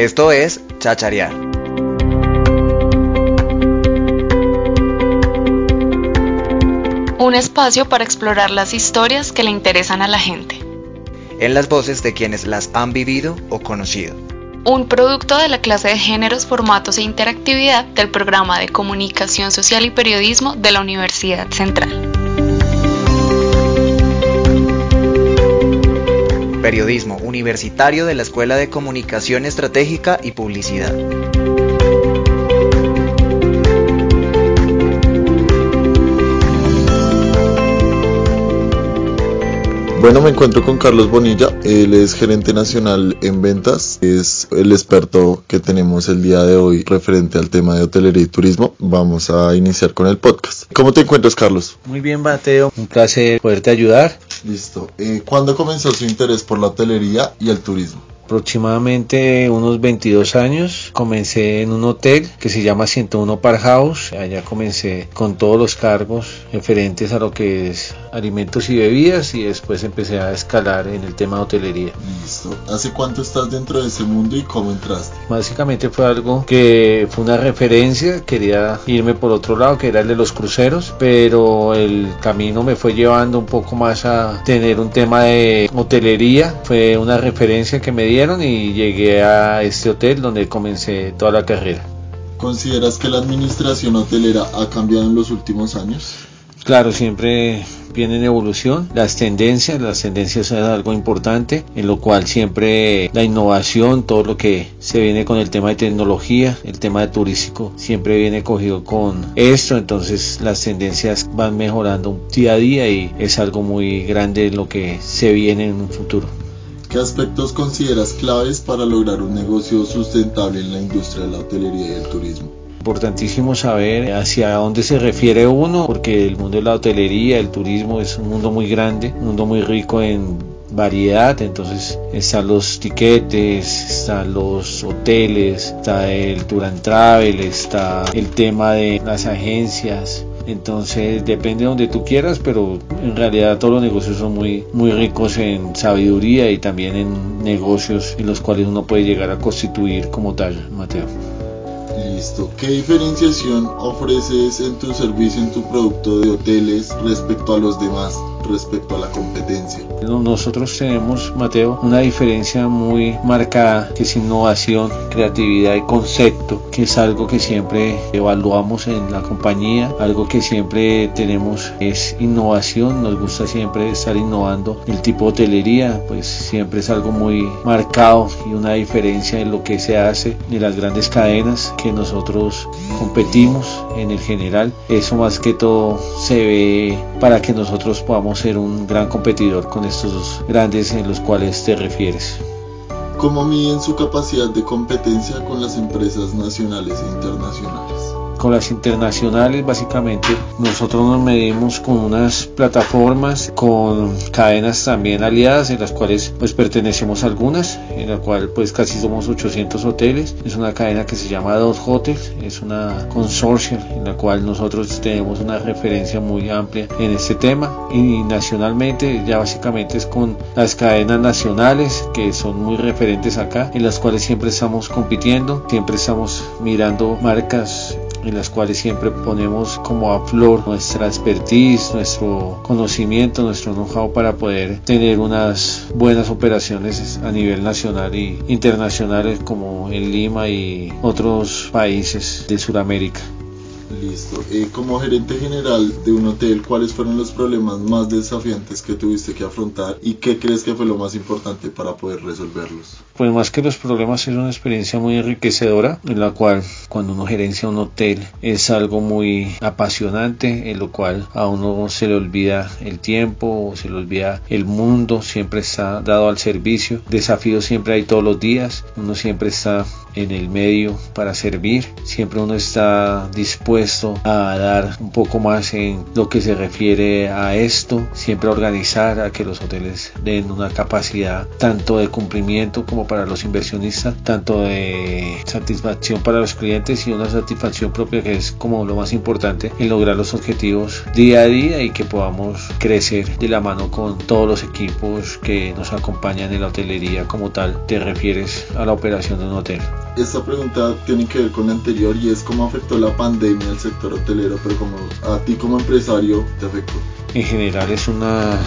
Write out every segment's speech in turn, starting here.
Esto es Chacharear. Un espacio para explorar las historias que le interesan a la gente. En las voces de quienes las han vivido o conocido. Un producto de la clase de géneros, formatos e interactividad del programa de comunicación social y periodismo de la Universidad Central. Periodismo Universitario de la Escuela de Comunicación Estratégica y Publicidad. Bueno, me encuentro con Carlos Bonilla, él es gerente nacional en ventas, es el experto que tenemos el día de hoy referente al tema de hotelería y turismo. Vamos a iniciar con el podcast. ¿Cómo te encuentras, Carlos? Muy bien, Mateo, un placer poderte ayudar. Listo. Eh, ¿Cuándo comenzó su interés por la hotelería y el turismo? Aproximadamente unos 22 años. Comencé en un hotel que se llama 101 Park House. Allá comencé con todos los cargos referentes a lo que es alimentos y bebidas y después empecé a escalar en el tema de hotelería. Listo. ¿Hace cuánto estás dentro de ese mundo y cómo entraste? Básicamente fue algo que fue una referencia. Quería irme por otro lado, que era el de los cruceros, pero el camino me fue llevando un poco más a tener un tema de hotelería. Fue una referencia que me di y llegué a este hotel donde comencé toda la carrera. ¿Consideras que la administración hotelera ha cambiado en los últimos años? Claro, siempre viene en evolución. Las tendencias, las tendencias son algo importante, en lo cual siempre la innovación, todo lo que se viene con el tema de tecnología, el tema de turístico, siempre viene cogido con esto. Entonces las tendencias van mejorando día a día y es algo muy grande lo que se viene en un futuro. ¿Qué aspectos consideras claves para lograr un negocio sustentable en la industria de la hotelería y el turismo? Importantísimo saber hacia dónde se refiere uno, porque el mundo de la hotelería, el turismo es un mundo muy grande, un mundo muy rico en variedad, entonces están los tiquetes, están los hoteles, está el tour and travel, está el tema de las agencias, entonces depende de donde tú quieras, pero en realidad todos los negocios son muy, muy ricos en sabiduría y también en negocios en los cuales uno puede llegar a constituir como tal, Mateo. Listo. ¿Qué diferenciación ofreces en tu servicio, en tu producto de hoteles respecto a los demás? Respecto a la competencia? Nosotros tenemos, Mateo, una diferencia muy marcada que es innovación, creatividad y concepto, que es algo que siempre evaluamos en la compañía, algo que siempre tenemos es innovación, nos gusta siempre estar innovando. El tipo de hotelería, pues siempre es algo muy marcado y una diferencia en lo que se hace de las grandes cadenas que nosotros competimos en el general. Eso más que todo se ve para que nosotros podamos ser un gran competidor con estos grandes en los cuales te refieres. ¿Cómo miden su capacidad de competencia con las empresas nacionales e internacionales? Con las internacionales básicamente nosotros nos medimos con unas plataformas con cadenas también aliadas en las cuales pues pertenecemos a algunas en la cual pues casi somos 800 hoteles. Es una cadena que se llama Dos Hotels es una consorcio en la cual nosotros tenemos una referencia muy amplia en este tema. Y nacionalmente ya básicamente es con las cadenas nacionales que son muy referentes acá en las cuales siempre estamos compitiendo siempre estamos mirando marcas en las cuales siempre ponemos como a flor nuestra expertise, nuestro conocimiento, nuestro know-how para poder tener unas buenas operaciones a nivel nacional y internacional como en Lima y otros países de Sudamérica. Listo. Eh, como gerente general de un hotel, ¿cuáles fueron los problemas más desafiantes que tuviste que afrontar y qué crees que fue lo más importante para poder resolverlos? Pues más que los problemas es una experiencia muy enriquecedora en la cual cuando uno gerencia un hotel es algo muy apasionante en lo cual a uno se le olvida el tiempo, se le olvida el mundo, siempre está dado al servicio, desafíos siempre hay todos los días, uno siempre está en el medio para servir. Siempre uno está dispuesto a dar un poco más en lo que se refiere a esto, siempre organizar a que los hoteles den una capacidad tanto de cumplimiento como para los inversionistas, tanto de satisfacción para los clientes y una satisfacción propia que es como lo más importante en lograr los objetivos día a día y que podamos crecer de la mano con todos los equipos que nos acompañan en la hotelería como tal te refieres a la operación de un hotel. Esta pregunta tiene que ver con la anterior y es cómo afectó la pandemia al sector hotelero, pero como a ti como empresario te afectó. En general es una,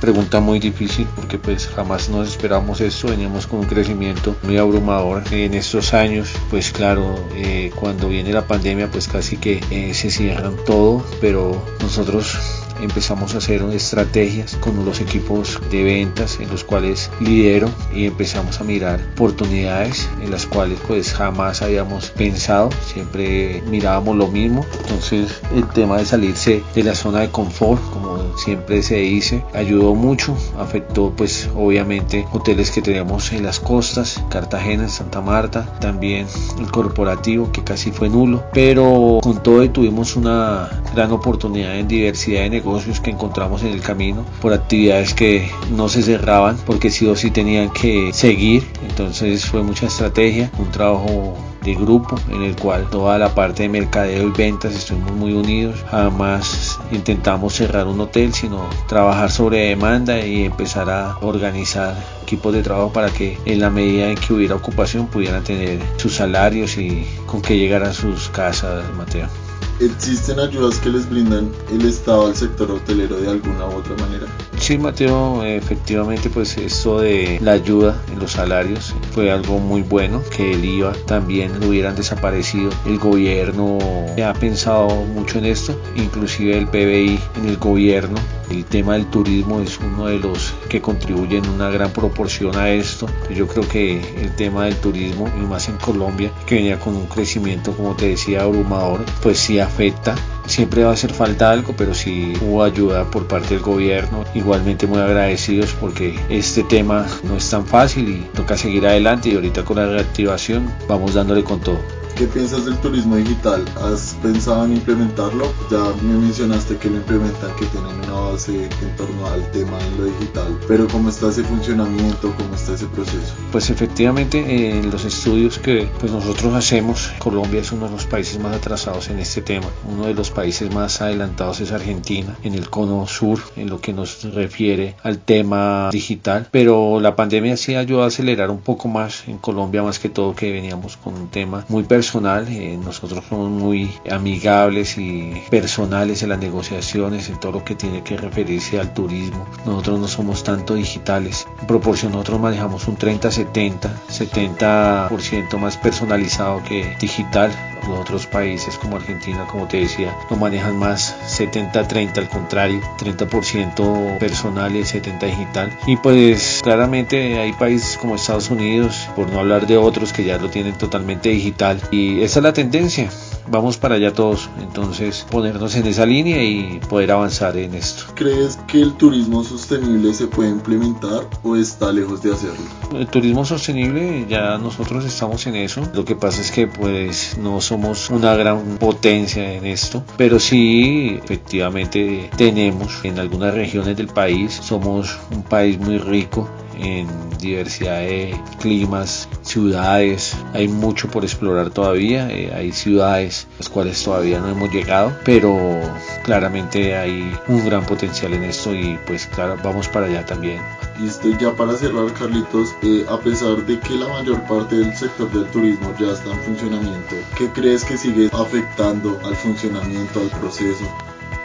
pregunta muy difícil porque pues jamás nos esperamos esto, veníamos con un crecimiento muy abrumador en estos años, pues claro, eh, cuando viene la pandemia pues casi que eh, se cierran todo, pero nosotros empezamos a hacer estrategias con los equipos de ventas en los cuales lidero y empezamos a mirar oportunidades en las cuales pues jamás habíamos pensado, siempre mirábamos lo mismo, entonces el tema de salirse de la zona de confort, como siempre se dice, ayudó mucho, afectó pues obviamente hoteles que teníamos en las costas, Cartagena, Santa Marta, también el corporativo que casi fue nulo, pero con todo tuvimos una gran oportunidad en diversidad de negocios negocios que encontramos en el camino, por actividades que no se cerraban porque sí o sí tenían que seguir. Entonces fue mucha estrategia, un trabajo de grupo en el cual toda la parte de mercadeo y ventas estuvimos muy unidos. Jamás intentamos cerrar un hotel, sino trabajar sobre demanda y empezar a organizar equipos de trabajo para que en la medida en que hubiera ocupación pudieran tener sus salarios y con que llegaran sus casas, Mateo. ¿Existen ayudas que les brindan el Estado al sector hotelero de alguna u otra manera? Sí, Mateo, efectivamente, pues esto de la ayuda en los salarios fue algo muy bueno, que el IVA también lo hubieran desaparecido. El gobierno ha pensado mucho en esto, inclusive el PBI en el gobierno. El tema del turismo es uno de los que contribuyen una gran proporción a esto. Yo creo que el tema del turismo, y más en Colombia, que venía con un crecimiento, como te decía, abrumador, pues sí afecta siempre va a hacer falta algo, pero si hubo ayuda por parte del gobierno. Igualmente muy agradecidos porque este tema no es tan fácil y toca seguir adelante y ahorita con la reactivación vamos dándole con todo. ¿Qué piensas del turismo digital? ¿Has pensado en implementarlo? Ya me mencionaste que lo implementan, que tienen una base en torno al tema en lo digital, pero ¿cómo está ese funcionamiento? ¿Cómo está ese proceso? Pues efectivamente en los estudios que pues nosotros hacemos, Colombia es uno de los países más atrasados en este tema. Uno de los países más adelantados es Argentina, en el cono sur, en lo que nos refiere al tema digital, pero la pandemia sí ayudó a acelerar un poco más en Colombia, más que todo que veníamos con un tema muy personal personal, eh, nosotros somos muy amigables y personales en las negociaciones, en todo lo que tiene que referirse al turismo. Nosotros no somos tanto digitales. En proporción nosotros manejamos un 30-70, 70% más personalizado que digital. Los otros países como Argentina, como te decía, lo manejan más 70-30, al contrario, 30% personal y 70% digital. Y pues claramente hay países como Estados Unidos, por no hablar de otros que ya lo tienen totalmente digital y esa es la tendencia vamos para allá todos. Entonces, ponernos en esa línea y poder avanzar en esto. ¿Crees que el turismo sostenible se puede implementar o está lejos de hacerlo? El turismo sostenible ya nosotros estamos en eso. Lo que pasa es que pues no somos una gran potencia en esto, pero sí efectivamente tenemos en algunas regiones del país somos un país muy rico en diversidad de climas, ciudades, hay mucho por explorar todavía, eh, hay ciudades las cuales todavía no hemos llegado, pero claramente hay un gran potencial en esto y pues claro, vamos para allá también. Listo, ya para cerrar Carlitos, eh, a pesar de que la mayor parte del sector del turismo ya está en funcionamiento, ¿qué crees que sigue afectando al funcionamiento, al proceso?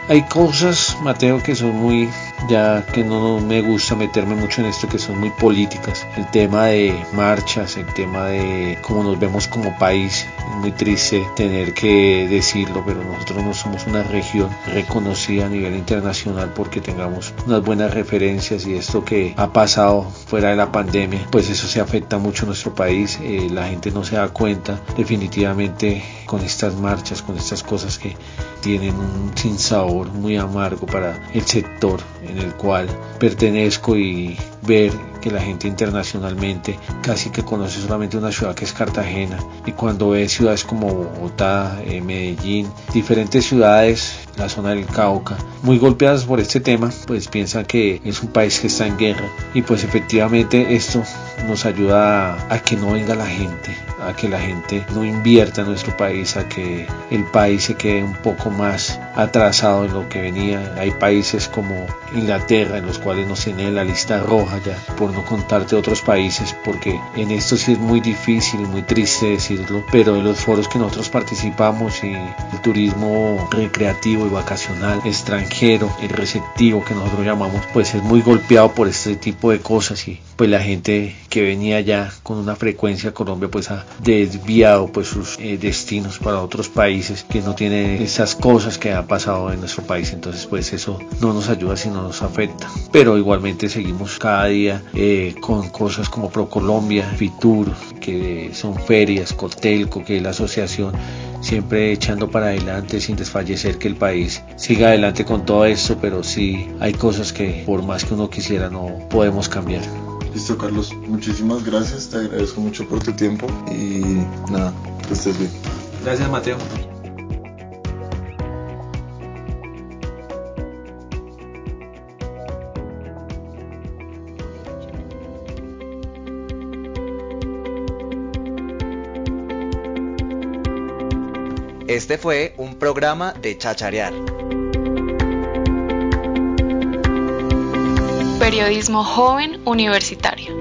Hay cosas, Mateo, que son muy ya que no me gusta meterme mucho en esto que son muy políticas. El tema de marchas, el tema de cómo nos vemos como país, es muy triste tener que decirlo, pero nosotros no somos una región reconocida a nivel internacional porque tengamos unas buenas referencias y esto que ha pasado fuera de la pandemia, pues eso se afecta mucho a nuestro país, eh, la gente no se da cuenta definitivamente con estas marchas, con estas cosas que tienen un sinsabor muy amargo para el sector en el cual pertenezco y ver que la gente internacionalmente casi que conoce solamente una ciudad que es Cartagena. Y cuando ve ciudades como Bogotá, eh, Medellín, diferentes ciudades, la zona del Cauca, muy golpeadas por este tema, pues piensan que es un país que está en guerra. Y pues efectivamente esto nos ayuda a, a que no venga la gente, a que la gente no invierta en nuestro país, a que el país se quede un poco más atrasado en lo que venía. Hay países como Inglaterra en los cuales nos tiene la lista roja ya, por no contarte otros países, porque en esto sí es muy difícil, muy triste decirlo, pero en los foros que nosotros participamos y el turismo recreativo y vacacional extranjero, el receptivo que nosotros llamamos, pues es muy golpeado por este tipo de cosas y pues la gente que venía ya con una frecuencia a Colombia pues ha desviado pues sus eh, destinos para otros países que no tienen esas cosas que han pasado en nuestro país. Entonces pues eso no nos ayuda sino nos afecta. Pero igualmente seguimos cada día eh, con cosas como ProColombia, Fitur que son ferias, Cotelco que es la asociación siempre echando para adelante sin desfallecer que el país siga adelante con todo esto pero sí hay cosas que por más que uno quisiera no podemos cambiar Listo, Carlos. Muchísimas gracias. Te agradezco mucho por tu tiempo y nada, que estés bien. Gracias, Mateo. Este fue un programa de Chacharear. Periodismo joven universitario.